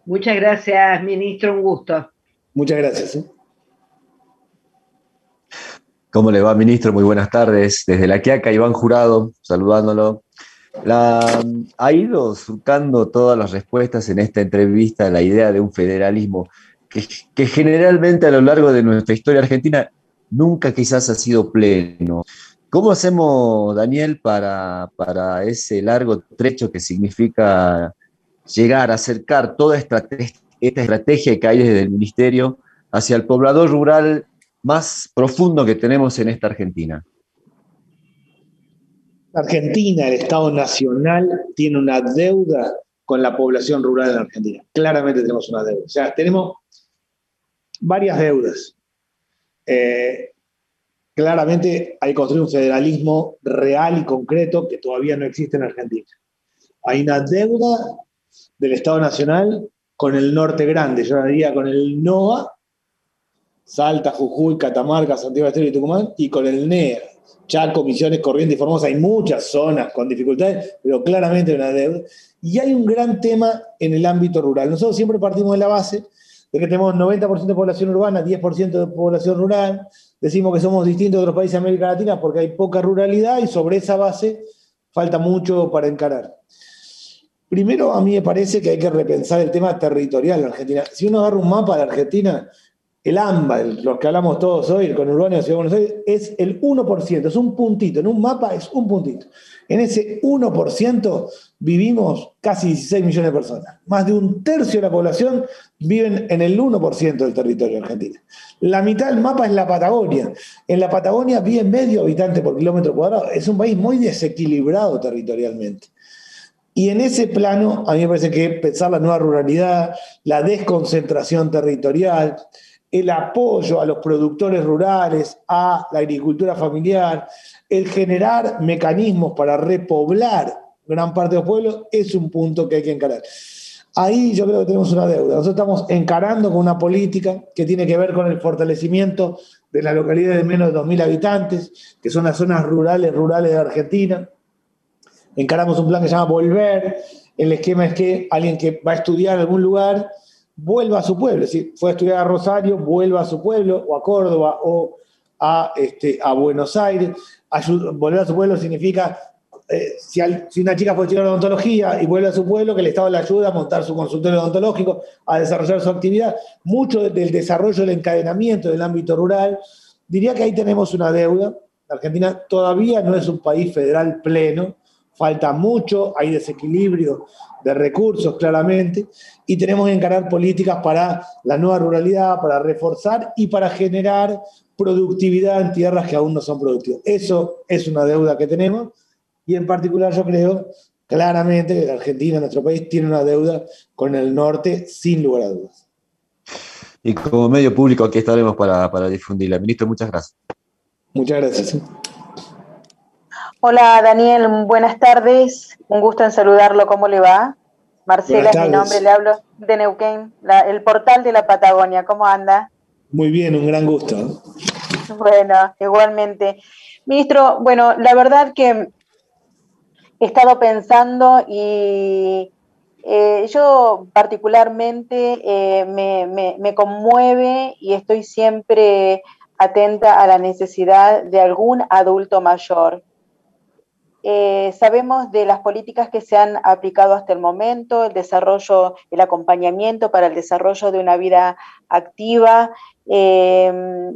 Muchas gracias, ministro, un gusto. Muchas gracias. ¿eh? ¿Cómo le va, ministro? Muy buenas tardes. Desde La Quiaca, Iván Jurado, saludándolo. La, ha ido surcando todas las respuestas en esta entrevista la idea de un federalismo que, generalmente a lo largo de nuestra historia argentina nunca quizás ha sido pleno. ¿Cómo hacemos, Daniel, para, para ese largo trecho que significa llegar, a acercar toda esta, esta estrategia que hay desde el Ministerio hacia el poblador rural más profundo que tenemos en esta Argentina? Argentina, el Estado Nacional, tiene una deuda con la población rural en Argentina. Claramente tenemos una deuda. O sea, tenemos varias deudas. Eh, claramente hay que construir un federalismo real y concreto que todavía no existe en Argentina. Hay una deuda del Estado Nacional con el norte grande, yo diría con el NOA, Salta, Jujuy, Catamarca, Santiago Estero y Tucumán, y con el NEA, Chaco, Misiones, Corrientes y Formosa. Hay muchas zonas con dificultades, pero claramente una deuda. Y hay un gran tema en el ámbito rural. Nosotros siempre partimos de la base de que tenemos 90% de población urbana, 10% de población rural, decimos que somos distintos de otros países de América Latina porque hay poca ruralidad y sobre esa base falta mucho para encarar. Primero, a mí me parece que hay que repensar el tema territorial en Argentina. Si uno agarra un mapa de Argentina, el AMBA, los que hablamos todos hoy, el conurbano de Ciudad de Buenos Aires, es el 1%, es un puntito, en un mapa es un puntito. En ese 1% vivimos casi 16 millones de personas. Más de un tercio de la población viven en el 1% del territorio argentino. La mitad del mapa es la Patagonia. En la Patagonia vive medio habitante por kilómetro cuadrado. Es un país muy desequilibrado territorialmente. Y en ese plano, a mí me parece que pensar la nueva ruralidad, la desconcentración territorial, el apoyo a los productores rurales, a la agricultura familiar, el generar mecanismos para repoblar gran parte de los pueblos, es un punto que hay que encarar. Ahí yo creo que tenemos una deuda. Nosotros estamos encarando con una política que tiene que ver con el fortalecimiento de las localidades de menos de 2.000 habitantes, que son las zonas rurales, rurales de Argentina. Encaramos un plan que se llama Volver. El esquema es que alguien que va a estudiar en algún lugar vuelva a su pueblo. Si fue a estudiar a Rosario, vuelva a su pueblo, o a Córdoba, o a, este, a Buenos Aires. volver a su pueblo significa, eh, si, si, una chica fue a estudiar odontología y vuelve a su pueblo, que el Estado le ayuda a montar su consultorio odontológico, a desarrollar su actividad. Mucho del desarrollo, del encadenamiento del ámbito rural, diría que ahí tenemos una deuda. Argentina todavía no es un país federal pleno, falta mucho, hay desequilibrio de recursos claramente, y tenemos que encarar políticas para la nueva ruralidad, para reforzar y para generar productividad en tierras que aún no son productivas. Eso es una deuda que tenemos y en particular yo creo claramente que la Argentina, nuestro país, tiene una deuda con el norte sin lugar a dudas. Y como medio público aquí estaremos para, para difundirla. Ministro, muchas gracias. Muchas gracias. Hola Daniel, buenas tardes. Un gusto en saludarlo. ¿Cómo le va? Marcela es mi nombre, le hablo de Neuquén, el portal de la Patagonia. ¿Cómo anda? Muy bien, un gran gusto. Bueno, igualmente. Ministro, bueno, la verdad que he estado pensando y eh, yo particularmente eh, me, me conmueve y estoy siempre atenta a la necesidad de algún adulto mayor eh, sabemos de las políticas que se han aplicado hasta el momento, el desarrollo, el acompañamiento para el desarrollo de una vida activa. Eh,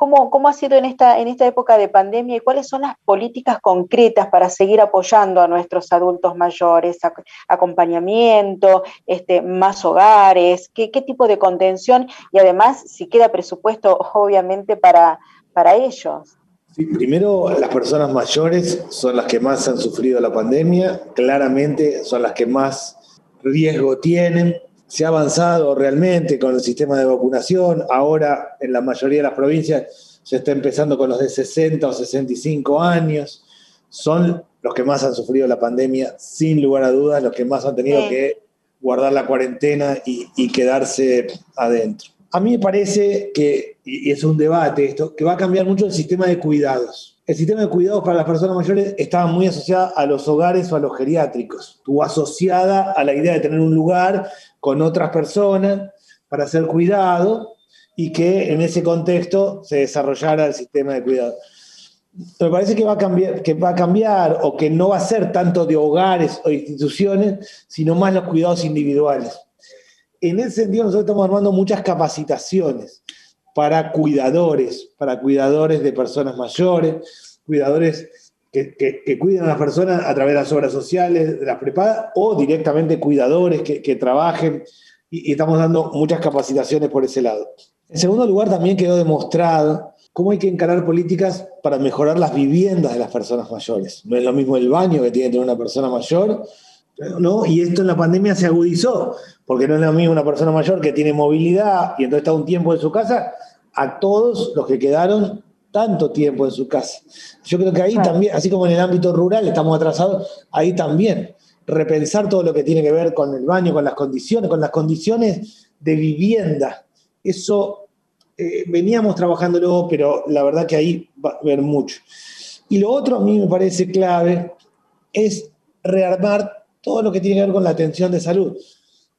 ¿cómo, ha sido en esta, en esta época de pandemia y cuáles son las políticas concretas para seguir apoyando a nuestros adultos mayores? acompañamiento, este, más hogares, ¿qué, ¿qué, tipo de contención? Y además, si queda presupuesto, obviamente, para, para ellos primero, las personas mayores son las que más han sufrido la pandemia, claramente son las que más riesgo tienen. Se ha avanzado realmente con el sistema de vacunación, ahora en la mayoría de las provincias se está empezando con los de 60 o 65 años. Son los que más han sufrido la pandemia, sin lugar a dudas, los que más han tenido que guardar la cuarentena y, y quedarse adentro. A mí me parece que, y es un debate esto, que va a cambiar mucho el sistema de cuidados. El sistema de cuidados para las personas mayores estaba muy asociada a los hogares o a los geriátricos, estuvo asociada a la idea de tener un lugar con otras personas para ser cuidado y que en ese contexto se desarrollara el sistema de cuidado. Me parece que va, a cambiar, que va a cambiar o que no va a ser tanto de hogares o instituciones, sino más los cuidados individuales en ese sentido nosotros estamos armando muchas capacitaciones para cuidadores, para cuidadores de personas mayores, cuidadores que, que, cuiden a las personas a través de las obras sociales, de las prepagas, o directamente cuidadores que, trabajen, y, estamos dando muchas capacitaciones por ese lado. En segundo lugar, también quedó demostrado cómo hay que encarar políticas para mejorar las viviendas de las personas mayores. No es lo mismo el baño que tiene que tener una persona mayor, ¿no? Y esto en la pandemia se agudizó, porque no es lo mismo una persona mayor que tiene movilidad y entonces está un tiempo en su casa, a todos los que quedaron tanto tiempo en su casa. Yo creo que ahí también, así como en el ámbito rural estamos atrasados, ahí también repensar todo lo que tiene que ver con el baño, con las condiciones, con las condiciones de vivienda. Eso eh, veníamos trabajándolo, pero la verdad que ahí va a haber mucho. Y lo otro a mí me parece clave es rearmar todo lo que tiene que ver con la atención de salud.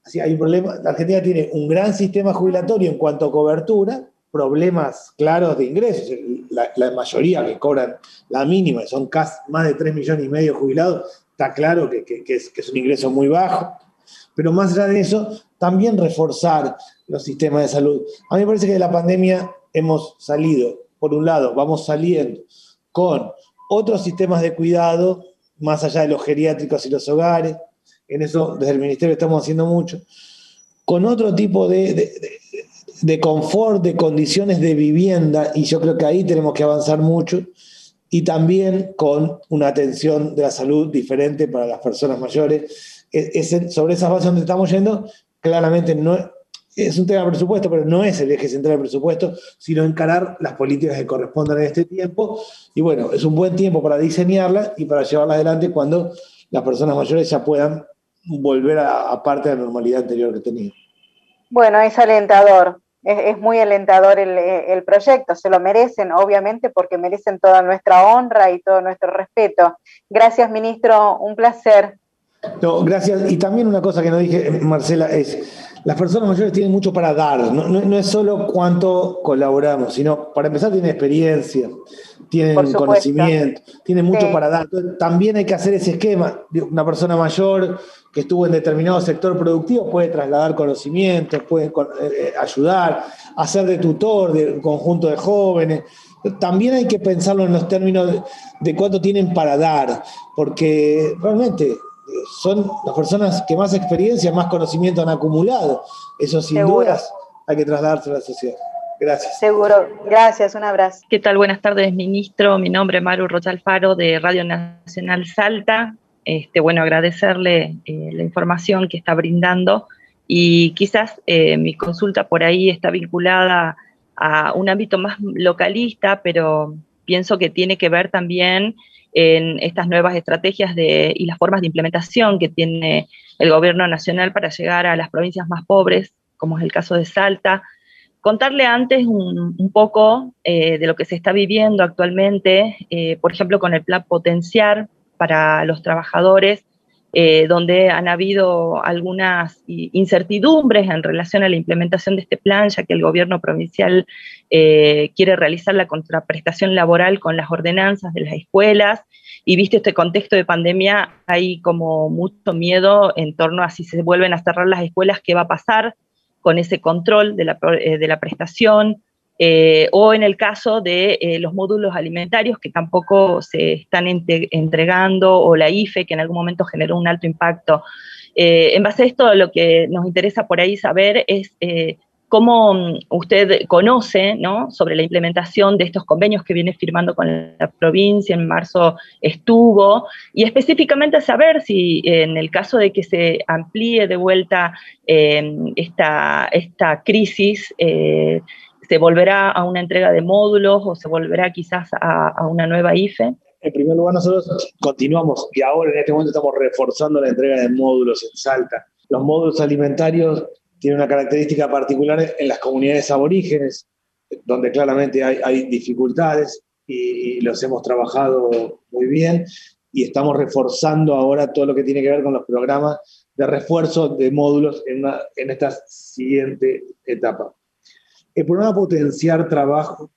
Así hay un problema, la Argentina tiene un gran sistema jubilatorio en cuanto a cobertura, problemas claros de ingresos, la, mayoría que cobran la mínima, son casi más de 3 millones y medio jubilados, está claro que, es, que es un ingreso muy bajo, pero más allá de eso, también reforzar los sistemas de salud. A mí me parece que de la pandemia hemos salido, por un lado, vamos saliendo con otros sistemas de cuidado más allá de los geriátricos y los hogares. En eso desde el Ministerio estamos haciendo mucho. Con otro tipo de, de, confort, de condiciones de vivienda, y yo creo que ahí tenemos que avanzar mucho, y también con una atención de la salud diferente para las personas mayores. E, sobre esas bases donde estamos yendo, claramente no, es un tema de presupuesto, pero no es el eje central del presupuesto, sino encarar las políticas que correspondan en este tiempo. Y bueno, es un buen tiempo para diseñarlas y para llevarlas adelante cuando las personas mayores ya puedan volver a, parte de la normalidad anterior que tenían. Bueno, es alentador, es, muy alentador el, el, proyecto, se lo merecen, obviamente, porque merecen toda nuestra honra y todo nuestro respeto. Gracias, ministro, un placer. No, gracias. Y también una cosa que no dije, Marcela, es las personas mayores tienen mucho para dar, no, es solo cuánto colaboramos, sino para empezar tienen experiencia, tienen conocimiento, tienen mucho para dar. también hay que hacer ese esquema. Una persona mayor que estuvo en determinado sector productivo puede trasladar conocimientos, puede eh, eh, ayudar, hacer de tutor de un conjunto de jóvenes. También hay que pensarlo en los términos de, cuánto tienen para dar, porque realmente son las personas que más experiencia, más conocimiento han acumulado. Eso sin dudas hay que trasladarse a la sociedad. Gracias. Seguro. Gracias. Un abrazo. ¿Qué tal? Buenas tardes, ministro. Mi nombre es Maru Rocha Alfaro de Radio Nacional Salta. Este, bueno, agradecerle eh, la información que está brindando y quizás eh, mi consulta por ahí está vinculada a un ámbito más localista, pero pienso que tiene que ver también en estas nuevas estrategias de, y las formas de implementación que tiene el gobierno nacional para llegar a las provincias más pobres, como es el caso de Salta. Contarle antes un, poco eh, de lo que se está viviendo actualmente, eh, por ejemplo, con el plan Potenciar para los trabajadores, eh, donde han habido algunas incertidumbres en relación a la implementación de este plan, ya que el gobierno provincial eh, quiere realizar la contraprestación laboral con las ordenanzas de las escuelas. Y visto este contexto de pandemia, hay como mucho miedo en torno a si se vuelven a cerrar las escuelas, qué va a pasar con ese control de la, eh, de la prestación, eh, o en el caso de eh, los módulos alimentarios que tampoco se están entregando, o la IFE, que en algún momento generó un alto impacto. Eh, en base a esto, lo que nos interesa por ahí saber es cómo mm, usted conoce sobre la implementación de estos convenios que viene firmando con la provincia, en marzo estuvo, y específicamente saber si en el caso de que se amplíe de vuelta esta, esta crisis, ¿Se volverá a una entrega de módulos o se volverá quizás a, una nueva IFE? En primer lugar, nosotros continuamos y ahora en este momento estamos reforzando la entrega de módulos en Salta. Los módulos alimentarios tienen una característica particular en las comunidades aborígenes, donde claramente hay, dificultades y, los hemos trabajado muy bien y estamos reforzando ahora todo lo que tiene que ver con los programas de refuerzo de módulos en, en esta siguiente etapa. El programa Potenciar Trabajo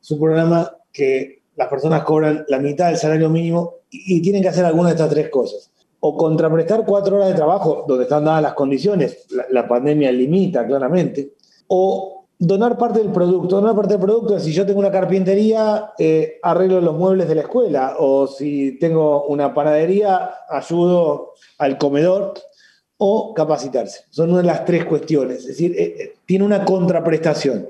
es un programa que las personas cobran la mitad del salario mínimo y, tienen que hacer alguna de estas tres cosas. O contraprestar cuatro horas de trabajo donde están dadas las condiciones, la, pandemia limita claramente, o donar parte del producto. Donar parte del producto si yo tengo una carpintería, eh, arreglo los muebles de la escuela, o si tengo una panadería, ayudo al comedor o capacitarse. Son una de las tres cuestiones. Es decir, eh, eh, tiene una contraprestación,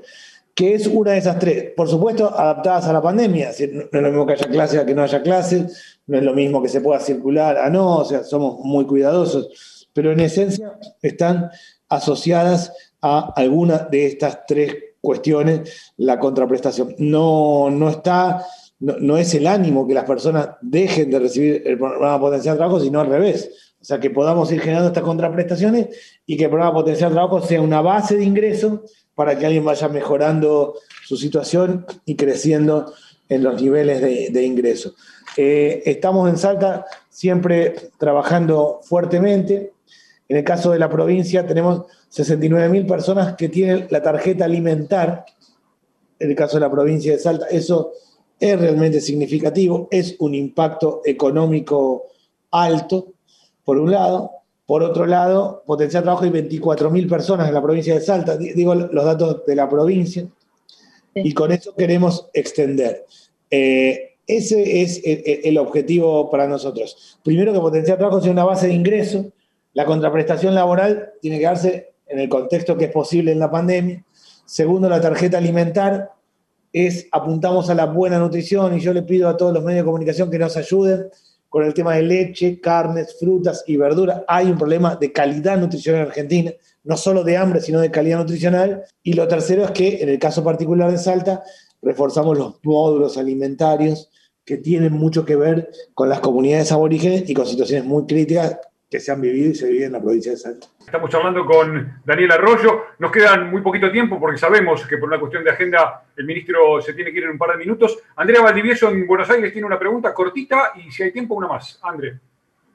que es una de esas tres. Por supuesto, adaptadas a la pandemia. no es lo mismo que haya clases a que no haya clases, no es lo mismo que se pueda circular a no, o sea, somos muy cuidadosos. Pero en esencia están asociadas a alguna de estas tres cuestiones la contraprestación. No, no está, no, no es el ánimo que las personas dejen de recibir el programa potencial de trabajo, sino al revés o sea, que podamos ir generando estas contraprestaciones y que el programa Potencial Trabajo sea una base de ingreso para que alguien vaya mejorando su situación y creciendo en los niveles de, ingreso. Eh, estamos en Salta siempre trabajando fuertemente. En el caso de la provincia tenemos 69 mil personas que tienen la tarjeta alimentar. En el caso de la provincia de Salta, eso es realmente significativo, es un impacto económico alto por un lado. Por otro lado, potencial trabajo hay 24.000 personas en la provincia de Salta, digo los datos de la provincia, y con eso queremos extender. Eh, ese es el, objetivo para nosotros. Primero, que potencial trabajo sea una base de ingreso. La contraprestación laboral tiene que darse en el contexto que es posible en la pandemia. Segundo, la tarjeta alimentar es apuntamos a la buena nutrición y yo le pido a todos los medios de comunicación que nos ayuden con el tema de leche, carnes, frutas y verduras. Hay un problema de calidad nutricional en Argentina, no solo de hambre, sino de calidad nutricional. Y lo tercero es que, en el caso particular de Salta, reforzamos los módulos alimentarios que tienen mucho que ver con las comunidades aborígenes y con situaciones muy críticas que se han vivido y se viven en la provincia de Salta. Estamos hablando con Daniel Arroyo. Nos quedan muy poquito tiempo porque sabemos que por una cuestión de agenda el ministro se tiene que ir en un par de minutos. Andrea Valdivieso en Buenos Aires tiene una pregunta cortita y si hay tiempo, una más. André.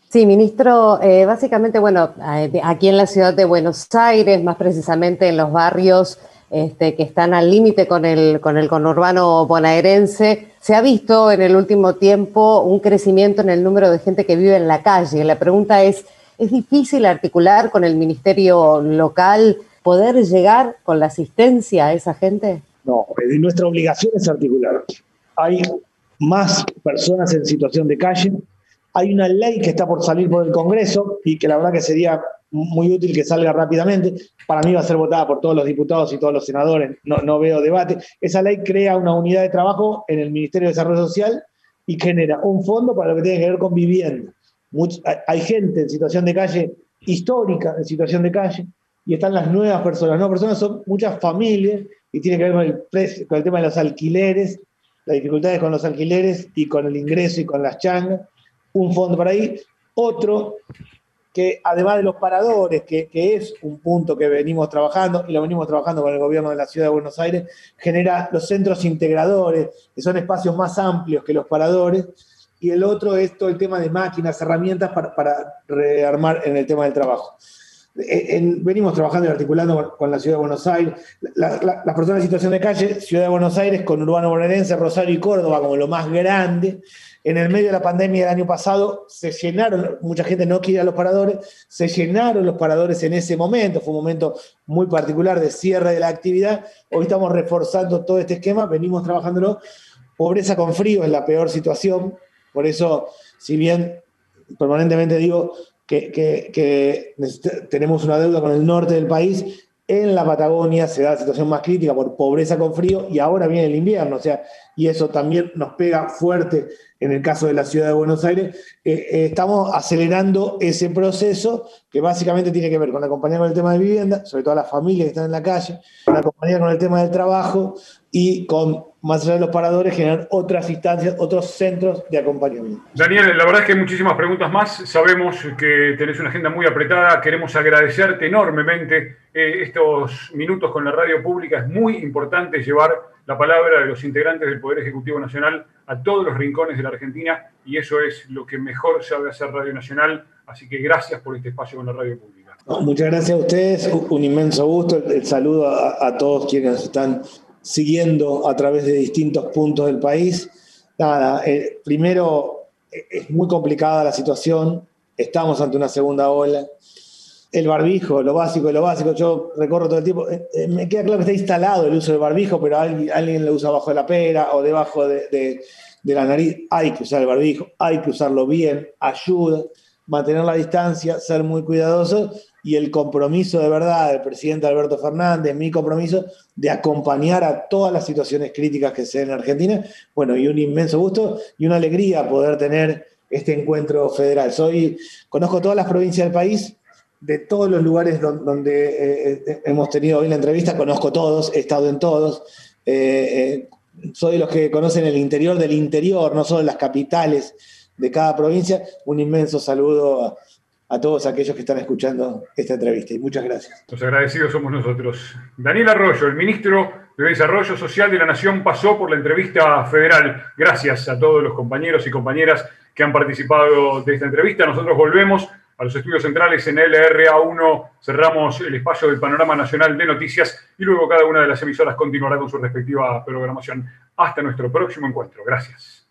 Sí, ministro, eh, básicamente, bueno, aquí en la ciudad de Buenos Aires, más precisamente en los barrios este, que están al límite con el, con el conurbano bonaerense, se ha visto en el último tiempo un crecimiento en el número de gente que vive en la calle. La pregunta es, ¿es difícil articular con el ministerio local poder llegar con la asistencia a esa gente? No, nuestra obligación es articular. Hay más personas en situación de calle. Hay una ley que está por salir por el Congreso y que la verdad que sería muy útil que salga rápidamente. Para mí va a ser votada por todos los diputados y todos los senadores, no, no veo debate. Esa ley crea una unidad de trabajo en el Ministerio de Desarrollo Social y genera un fondo para lo que tiene que ver con vivienda. hay gente en situación de calle histórica, en situación de calle, y están las nuevas personas. Nuevas personas son muchas familias y tiene que ver con el, con el tema de los alquileres, las dificultades con los alquileres y con el ingreso y con las changas. Un fondo para ahí. Otro que además de los paradores, que, es un punto que venimos trabajando y lo venimos trabajando con el gobierno de la ciudad de Buenos Aires, genera los centros integradores, que son espacios más amplios que los paradores, y el otro es todo el tema de máquinas, herramientas para, rearmar en el tema del trabajo. venimos trabajando y articulando con, la ciudad de Buenos Aires, las personas en situación de calle, ciudad de Buenos Aires con Urbano Bonaerense, Rosario y Córdoba como lo más grande, en el medio de la pandemia del año pasado se llenaron, mucha gente no quiere a los paradores, se llenaron los paradores en ese momento, fue un momento muy particular de cierre de la actividad. Hoy estamos reforzando todo este esquema, venimos trabajándolo. Pobreza con frío es la peor situación, por eso, si bien permanentemente digo que tenemos una deuda con el norte del país, en la Patagonia se da la situación más crítica por pobreza con frío y ahora viene el invierno, o sea, y eso también nos pega fuerte en el caso de la ciudad de Buenos Aires. Eh, eh, estamos acelerando ese proceso que básicamente tiene que ver con acompañar con el tema de vivienda, sobre todo a las familias que están en la calle, con acompañar con el tema del trabajo y con, más allá de los paradores, generar otras instancias, otros centros de acompañamiento. Daniel, la verdad es que hay muchísimas preguntas más. Sabemos que tenés una agenda muy apretada. Queremos agradecerte enormemente eh, estos minutos con la radio pública. Es muy importante llevar la palabra de los integrantes del Poder Ejecutivo Nacional a todos los rincones de la Argentina y eso es lo que mejor sabe hacer Radio Nacional. Así que gracias por este espacio con la radio pública. muchas gracias a ustedes, un inmenso gusto. El, saludo a, todos quienes están siguiendo a través de distintos puntos del país. Nada, eh, primero es muy complicada la situación, estamos ante una segunda ola. El barbijo, lo básico de lo básico, yo recorro todo el tiempo, eh, eh, me queda claro que está instalado el uso del barbijo, pero alguien, lo usa bajo de la pera o debajo de, la nariz, hay que usar el barbijo, hay que usarlo bien, ayuda, mantener la distancia, ser muy cuidadoso. Y el compromiso de verdad del presidente Alberto Fernández, mi compromiso de acompañar a todas las situaciones críticas que se den en Argentina, bueno, y un inmenso gusto y una alegría poder tener este encuentro federal. Soy, conozco todas las provincias del país, de todos los lugares donde eh, eh, hemos tenido hoy la entrevista, conozco todos, he estado en todos. Eh, soy de los que conocen el interior del interior, no solo las capitales de cada provincia. Un inmenso saludo a, todos aquellos que están escuchando esta entrevista y muchas gracias. Los agradecidos somos nosotros. Daniel Arroyo, el ministro de Desarrollo Social de la Nación, pasó por la entrevista federal. Gracias a todos los compañeros y compañeras que han participado de esta entrevista. Nosotros volvemos a los estudios centrales en LRA1 cerramos el espacio del Panorama Nacional de Noticias y luego cada una de las emisoras continuará con su respectiva programación. Hasta nuestro próximo encuentro. Gracias.